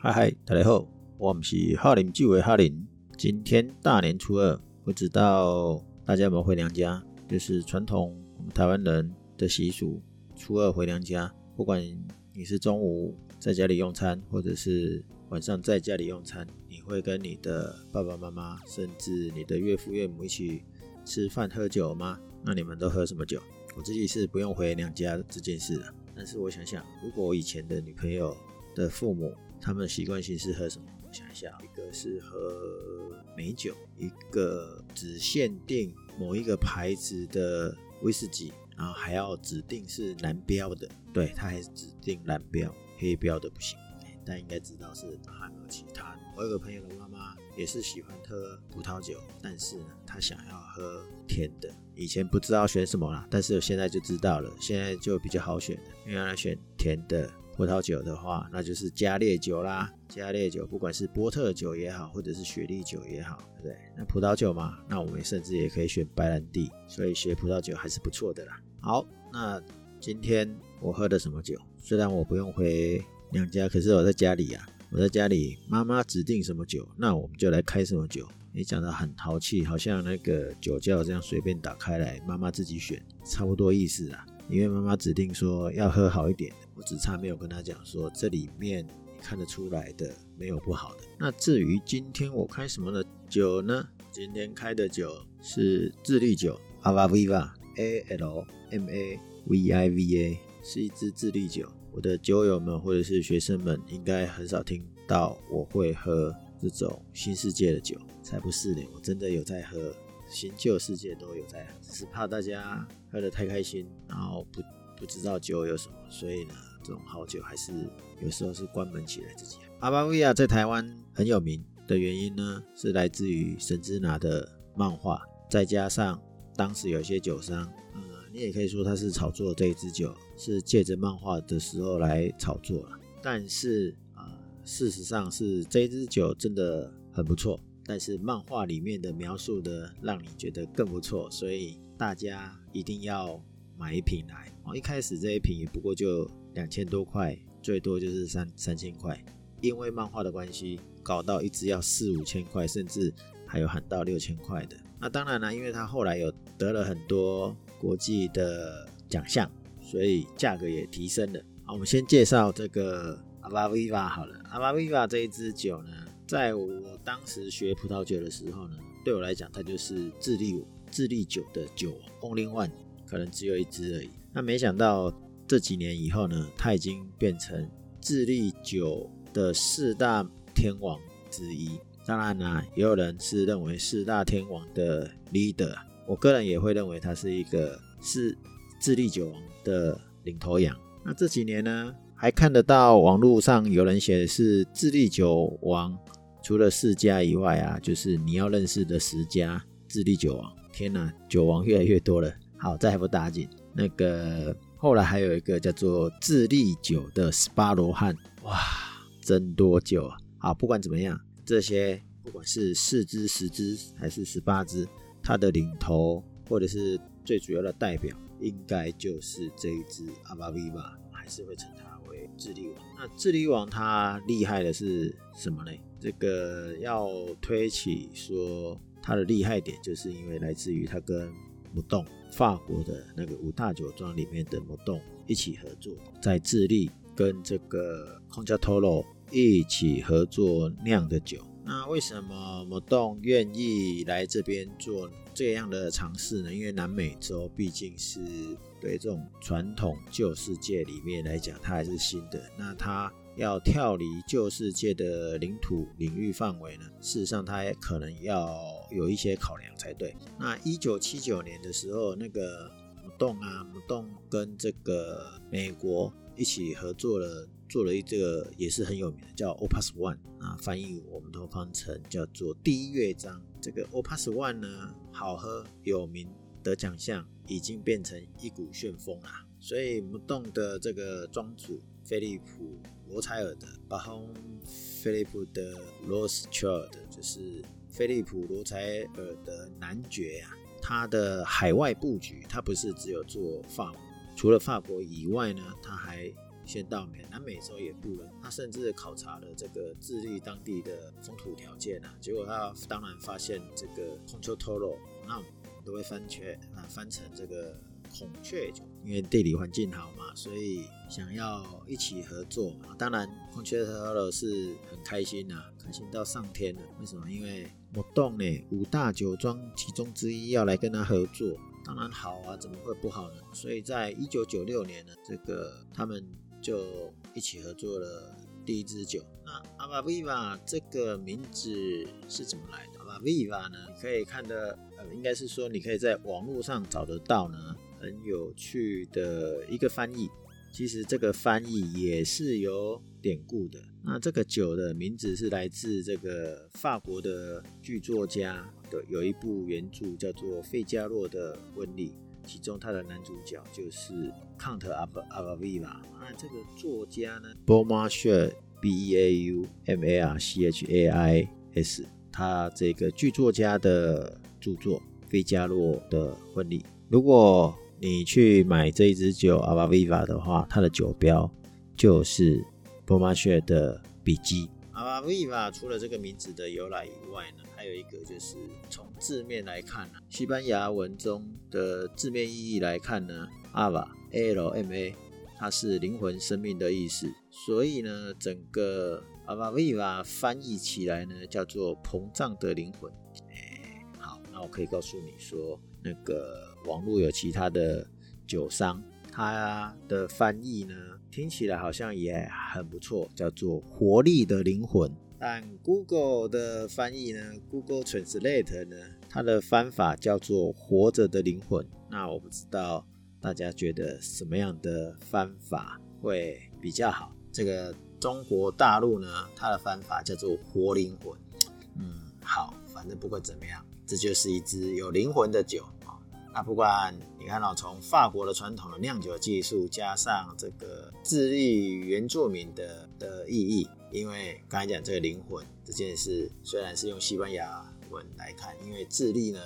嗨嗨，大家好，我们是哈林聚为哈林。今天大年初二，不知道大家有没有回娘家？就是传统我们台湾人的习俗，初二回娘家。不管你是中午在家里用餐，或者是晚上在家里用餐，你会跟你的爸爸妈妈，甚至你的岳父岳母一起吃饭喝酒吗？那你们都喝什么酒？我自己是不用回娘家这件事的，但是我想想，如果我以前的女朋友的父母，他们的习惯性是喝什么？我想一下，一个是喝美酒，一个只限定某一个牌子的威士忌，然后还要指定是蓝标的。对，他还指定蓝标，黑标的不行。但应该知道是还有其他。我有个朋友的妈妈也是喜欢喝葡萄酒，但是呢，她想要喝甜的。以前不知道选什么啦，但是我现在就知道了，现在就比较好选了，因为要选甜的。葡萄酒的话，那就是加烈酒啦。加烈酒，不管是波特酒也好，或者是雪莉酒也好，对不对？那葡萄酒嘛，那我们甚至也可以选白兰地。所以学葡萄酒还是不错的啦。好，那今天我喝的什么酒？虽然我不用回娘家，可是我在家里啊，我在家里，妈妈指定什么酒，那我们就来开什么酒。你讲得很淘气，好像那个酒窖这样随便打开来，妈妈自己选，差不多意思啊。因为妈妈指定说要喝好一点，我只差没有跟她讲说这里面你看得出来的没有不好的。那至于今天我开什么的酒呢？今天开的酒是智利酒，Ava Viva A L M A V I V A，是一支智利酒。我的酒友们或者是学生们应该很少听到我会喝这种新世界的酒，才不是呢，我真的有在喝。新旧世界都有在，只是怕大家喝得太开心，然后不不知道酒有什么，所以呢，这种好酒还是有时候是关门起来自己。阿巴维亚在台湾很有名的原因呢，是来自于神之拿的漫画，再加上当时有些酒商，呃，你也可以说他是炒作这一支酒，是借着漫画的时候来炒作了。但是啊，事实上是这支酒真的很不错。但是漫画里面的描述的让你觉得更不错，所以大家一定要买一瓶来。哦，一开始这一瓶也不过就两千多块，最多就是三三千块。因为漫画的关系，搞到一支要四五千块，甚至还有喊到六千块的。那当然了，因为它后来有得了很多国际的奖项，所以价格也提升了。好，我们先介绍这个阿巴维瓦好了。阿巴维瓦这一支酒呢，在我当时学葡萄酒的时候呢，对我来讲，它就是智利智利酒的酒，Only One，可能只有一支而已。那没想到这几年以后呢，它已经变成智利酒的四大天王之一。当然呢，也有人是认为四大天王的 leader，我个人也会认为他是一个是智利酒王的领头羊。那这几年呢，还看得到网络上有人写的是智利酒王。除了四家以外啊，就是你要认识的十家智利酒王。天哪，酒王越来越多了。好，再还不打紧。那个后来还有一个叫做智利酒的十八罗汉，哇，真多酒啊！好，不管怎么样，这些不管是四支、十支还是十八支，它的领头或者是最主要的代表，应该就是这一支阿巴维吧，还是会称它为智利王。那智利王它厉害的是什么呢？这个要推起说它的厉害点，就是因为来自于它跟木洞法国的那个五大酒庄里面的木洞一起合作，在智利跟这个孔加托罗一起合作酿的酒。那为什么木洞愿意来这边做这样的尝试呢？因为南美洲毕竟是对这种传统旧世界里面来讲，它还是新的。那它。要跳离旧世界的领土领域范围呢，事实上它也可能要有一些考量才对。那一九七九年的时候，那个木洞啊，木洞跟这个美国一起合作了，做了一这个也是很有名的，叫 Opus One 啊，翻译我们都翻成叫做第一乐章。这个 Opus One 呢，好喝有名，得奖项，已经变成一股旋风啦。所以木洞的这个庄主菲利普。罗采尔的巴洪菲利普的罗斯柴尔的，就是菲利普罗采尔的男爵啊，他的海外布局，他不是只有做法国，除了法国以外呢，他还先到美南美洲也布了，他甚至考察了这个智利当地的风土条件啊，结果他当然发现这个孔雀托罗那我们都会翻圈啊，翻成这个孔雀酒，因为地理环境好嘛，所以想要一起合作嘛。当然孔雀托罗是很开心呐、啊，开心到上天了。为什么？因为我懂呢，五大酒庄其中之一要来跟他合作。当然好啊，怎么会不好呢？所以在一九九六年呢，这个他们就一起合作了第一支酒。那阿巴维瓦这个名字是怎么来的？阿巴维瓦呢，你可以看的，呃，应该是说你可以在网络上找得到呢，很有趣的一个翻译。其实这个翻译也是由典故的。那这个酒的名字是来自这个法国的剧作家的有一部原著叫做《费加洛的婚礼》，其中他的男主角就是康特阿巴阿巴维瓦。那这个作家呢，Beaumarchais B E A U M A R C H A I S，他这个剧作家的著作《费加洛的婚礼》，如果你去买这一支酒阿巴维瓦的话，它的酒标就是波马雪的笔记。阿巴维瓦除了这个名字的由来以外呢，还有一个就是从字面来看呢，西班牙文中的字面意义来看呢，阿瓦 A L M A 它是灵魂、生命的意思，所以呢，整个阿巴维瓦翻译起来呢，叫做膨胀的灵魂。哎，好，那我可以告诉你说，那个。网络有其他的酒商，它的翻译呢，听起来好像也很不错，叫做“活力的灵魂”。但 Google 的翻译呢，Google Translate 呢，它的翻法叫做“活着的灵魂”。那我不知道大家觉得什么样的翻法会比较好？这个中国大陆呢，它的翻法叫做“活灵魂”。嗯，好，反正不管怎么样，这就是一支有灵魂的酒。那不管你看到从法国的传统的酿酒技术，加上这个智利原住民的的意义，因为刚才讲这个灵魂这件事，虽然是用西班牙文来看，因为智利呢，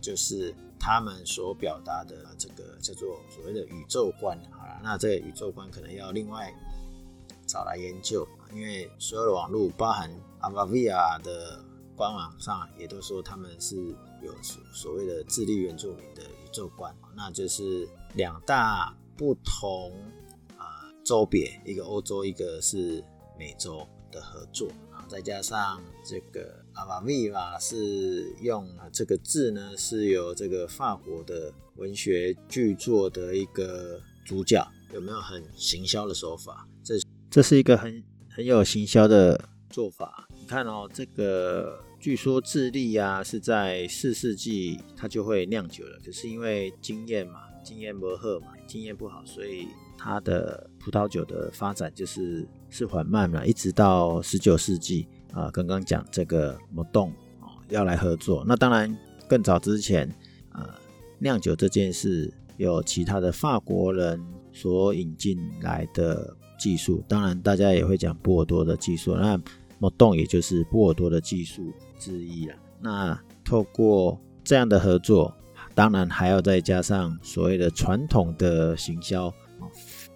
就是他们所表达的这个叫做所谓的宇宙观。好了，那这个宇宙观可能要另外找来研究，因为所有的网络，包含阿巴维亚的。官网上也都说他们是有所所谓的智利原住民的宇宙观，那就是两大不同啊洲别，一个欧洲，一个是美洲的合作啊，再加上这个阿巴维瓦是用这个字呢，是由这个法国的文学巨作的一个主角，有没有很行销的手法？这这是一个很很有行销的做法。你看哦，这个。据说智利啊是在四世纪它就会酿酒了，可是因为经验嘛，经验不好嘛，经验不好，所以它的葡萄酒的发展就是是缓慢了，一直到十九世纪啊，刚刚讲这个莫洞啊要来合作，那当然更早之前啊酿酒这件事有其他的法国人所引进来的技术，当然大家也会讲波尔多的技术，那。莫洞也就是波尔多的技术之一了。那透过这样的合作，当然还要再加上所谓的传统的行销。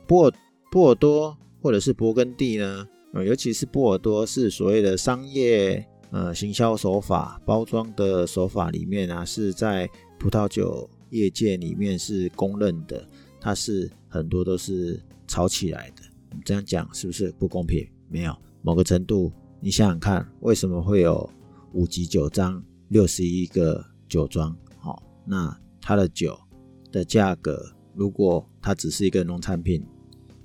波尔波尔多或者是勃艮第呢，尤其是波尔多是所谓的商业呃行销手法、包装的手法里面啊，是在葡萄酒业界里面是公认的。它是很多都是炒起来的。这样讲是不是不公平？没有，某个程度。你想想看，为什么会有五级酒庄、六十一个酒庄？好，那它的酒的价格，如果它只是一个农产品，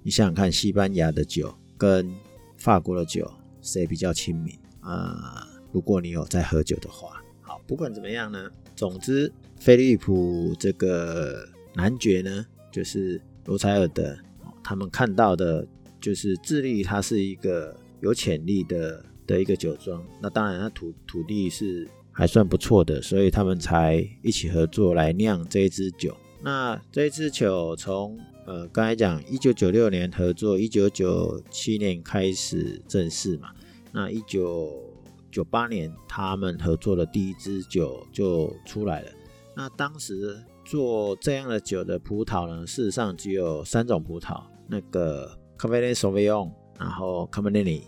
你想想看，西班牙的酒跟法国的酒谁比较亲民啊？如果你有在喝酒的话，好，不管怎么样呢，总之，菲利普这个男爵呢，就是罗采尔的，他们看到的就是智利，它是一个。有潜力的的一个酒庄，那当然，它土土地是还算不错的，所以他们才一起合作来酿这一支酒。那这一支酒从呃刚才讲一九九六年合作，一九九七年开始正式嘛。那一九九八年他们合作的第一支酒就出来了。那当时做这样的酒的葡萄呢，事实上只有三种葡萄，那个 c a b e r n e Sauvignon，然后 Cabernet，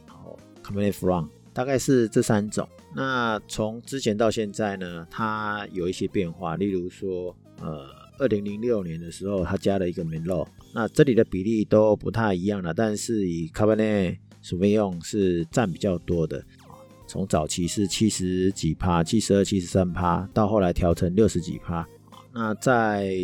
Cabernet Franc，大概是这三种。那从之前到现在呢，它有一些变化，例如说，呃，二零零六年的时候，它加了一个 Merlot，那这里的比例都不太一样了，但是以 Cabernet s a u v i o n 是占比较多的。从早期是七十几趴，七十二、七十三趴，到后来调成六十几趴。那在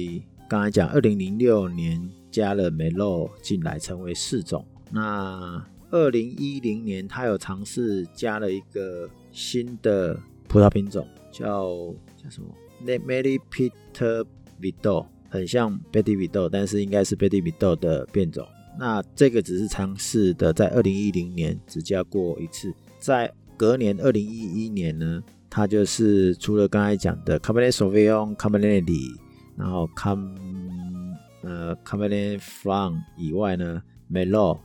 刚才讲，二零零六年加了梅洛进来，成为四种。那二零一零年，他有尝试加了一个新的葡萄品种，叫叫什么？Méli Petit Verdot，很像 Petit Verdot，但是应该是 Petit Verdot 的变种。那这个只是尝试的，在二零一零年只加过一次，在。隔年二零一一年呢，它就是除了刚才讲的 Cabernet Sauvignon、Cabernet 然后 Cam 呃 Cabernet Franc 以外呢，Merlot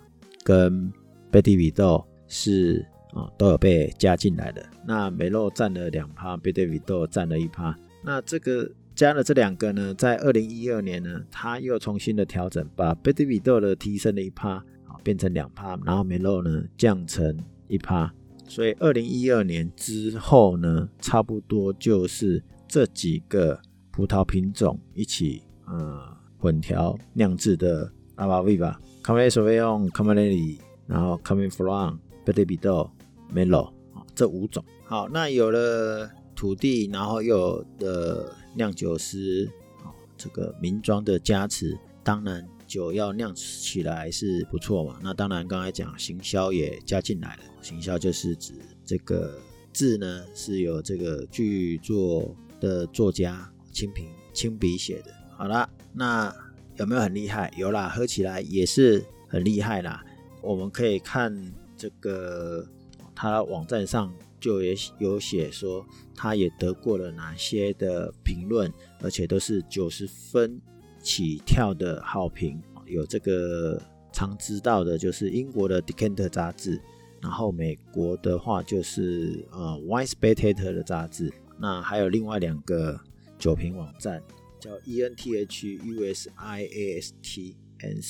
跟 Petit Verdot 是啊、都有被加进来的。那梅洛占了两趴，Petit Verdot 占了一趴。那这个加了这两个呢，在二零一二年呢，它又重新的调整，把 Petit Verdot 的提升了一趴，啊变成两趴，然后梅洛呢降成一趴。所以，二零一二年之后呢，差不多就是这几个葡萄品种一起呃混调酿制的阿巴维吧，Cabernet Sauvignon、Cabernet，然后，coming Franc、Petit Verdot、Merlot 这五种。好，那有了土地，然后又有的酿酒师啊，这个名庄的加持，当然。酒要酿起来是不错嘛，那当然刚才讲行销也加进来了。行销就是指这个字呢是由这个剧作的作家亲笔亲笔写的。好啦，那有没有很厉害？有啦，喝起来也是很厉害啦。我们可以看这个他网站上就也有写说，他也得过了哪些的评论，而且都是九十分。起跳的好评，有这个常知道的，就是英国的 Decanter 杂志，然后美国的话就是呃 Wine Spectator 的杂志，那还有另外两个酒评网站，叫 ENTH USIAST and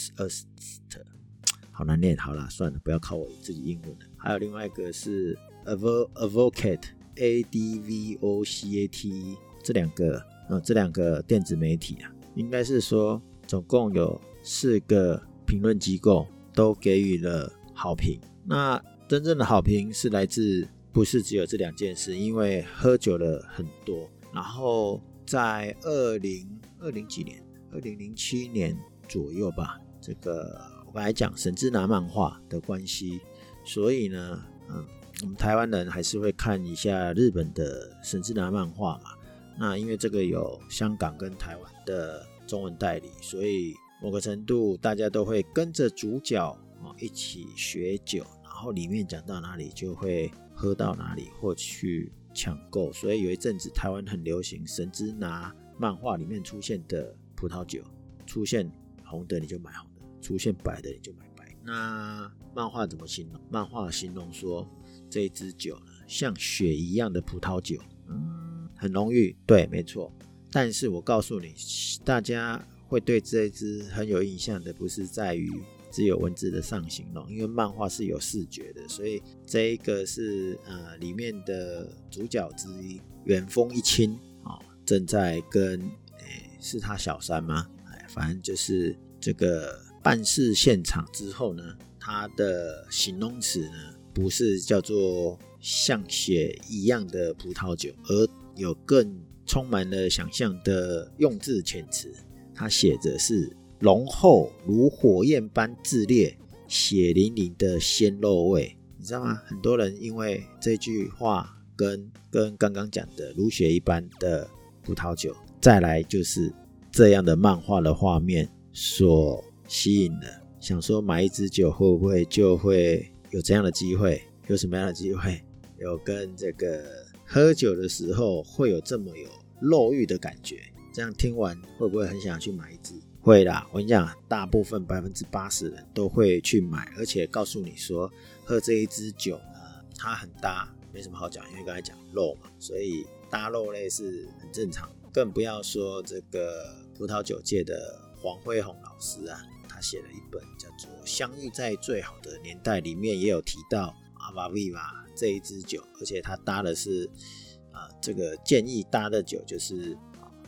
好难念，好啦，算了，不要靠我自己英文了。还有另外一个是 Advocate A D V O C A T E 这两个，呃，这两个电子媒体啊。应该是说，总共有四个评论机构都给予了好评。那真正的好评是来自，不是只有这两件事，因为喝酒了很多。然后在二零二零几年，二零零七年左右吧，这个我刚才讲神之拿漫画的关系，所以呢，嗯，我们台湾人还是会看一下日本的神之拿漫画嘛。那因为这个有香港跟台湾的中文代理，所以某个程度大家都会跟着主角啊一起学酒，然后里面讲到哪里就会喝到哪里或去抢购。所以有一阵子台湾很流行神之拿漫画里面出现的葡萄酒，出现红的你就买红的，出现白的你就买白。那漫画怎么形容？漫画形容说这一支酒呢，像雪一样的葡萄酒。嗯。很浓郁，对，没错。但是我告诉你，大家会对这一支很有印象的，不是在于只有文字的上形容，因为漫画是有视觉的，所以这一个是呃里面的主角之一，远峰一清啊、哦，正在跟诶是他小三吗？哎，反正就是这个办事现场之后呢，它的形容词呢不是叫做像血一样的葡萄酒，而有更充满了想象的用字遣词，它写着是浓厚如火焰般炽烈、血淋淋的鲜肉味，你知道吗？很多人因为这句话跟跟刚刚讲的如血一般的葡萄酒，再来就是这样的漫画的画面所吸引了，想说买一支酒会不会就会有这样的机会？有什么样的机会？有跟这个。喝酒的时候会有这么有肉欲的感觉，这样听完会不会很想去买一支？会啦，我跟你讲，大部分百分之八十人都会去买，而且告诉你说，喝这一支酒呢，它很搭，没什么好讲，因为刚才讲肉嘛，所以搭肉类是很正常，更不要说这个葡萄酒界的黄辉宏老师啊，他写了一本叫做《相遇在最好的年代》，里面也有提到阿巴维瓦这一支酒，而且他搭的是啊、这个建议搭的酒就是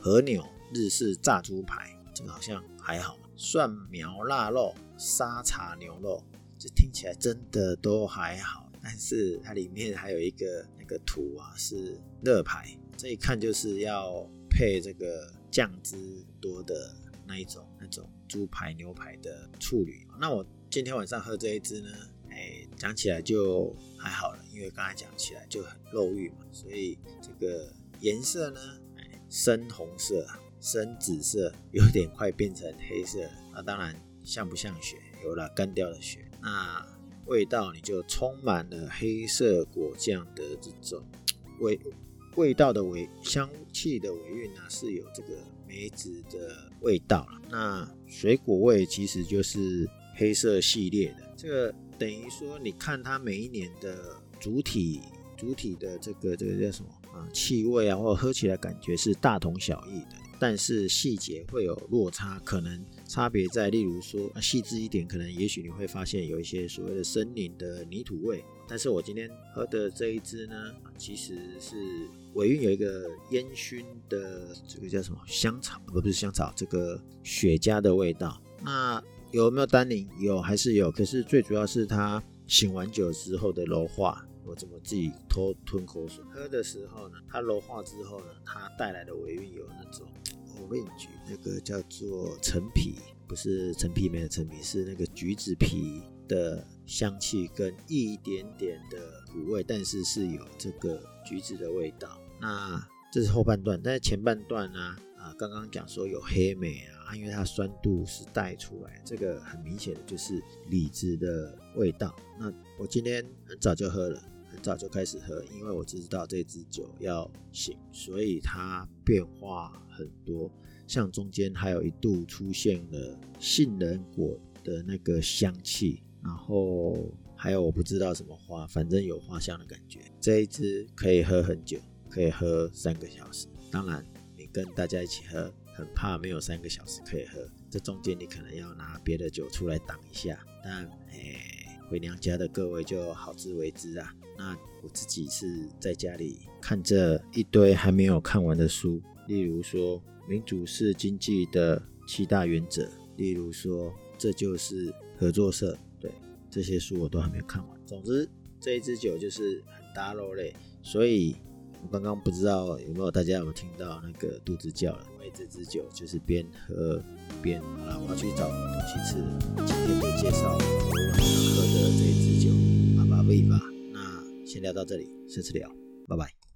和牛日式炸猪排，这个好像还好，蒜苗腊肉、沙茶牛肉，这听起来真的都还好，但是它里面还有一个那个图啊，是热排，这一看就是要配这个酱汁多的那一种那种猪排牛排的处理。那我今天晚上喝这一支呢，哎，讲起来就还好了，因为刚才讲起来就很肉欲嘛，所以这个颜色呢，哎，深红色、深紫色，有点快变成黑色。那当然像不像血？有了干掉的血。那味道你就充满了黑色果酱的这种味。味道的尾香气的尾韵呢，是有这个梅子的味道了。那水果味其实就是黑色系列的。这个等于说，你看它每一年的主体主体的这个这个叫什么啊？气味啊，或者喝起来感觉是大同小异的。但是细节会有落差，可能差别在，例如说细致一点，可能也许你会发现有一些所谓的森林的泥土味。但是我今天喝的这一支呢，其实是尾韵有一个烟熏的这个叫什么香草，而不是香草，这个雪茄的味道。那有没有单宁？有还是有？可是最主要是它醒完酒之后的柔化。我怎么自己偷吞口水？喝的时候呢，它柔化之后呢，它带来的尾韵有那种 orange，那个叫做陈皮，不是陈皮梅的陈皮，是那个橘子皮的香气跟一点点的苦味，但是是有这个橘子的味道。那这是后半段，但是前半段呢，啊，刚刚讲说有黑莓啊，因为它酸度是带出来，这个很明显的就是李子的味道。那我今天很早就喝了。很早就开始喝，因为我知道这支酒要醒，所以它变化很多。像中间还有一度出现了杏仁果的那个香气，然后还有我不知道什么花，反正有花香的感觉。这一支可以喝很久，可以喝三个小时。当然，你跟大家一起喝，很怕没有三个小时可以喝。这中间你可能要拿别的酒出来挡一下。但，哎，回娘家的各位就好自为之啊。那我自己是在家里看这一堆还没有看完的书，例如说民主式经济的七大原则，例如说这就是合作社，这些书我都还没有看完。总之这一支酒就是很大肉类，所以我刚刚不知道有没有大家有听到那个肚子叫了，因为这支酒就是边喝边好了，我要去找东西吃。今天就介绍我晚上喝的这一支酒，阿巴维瓦。先聊到这里，下次聊，拜拜。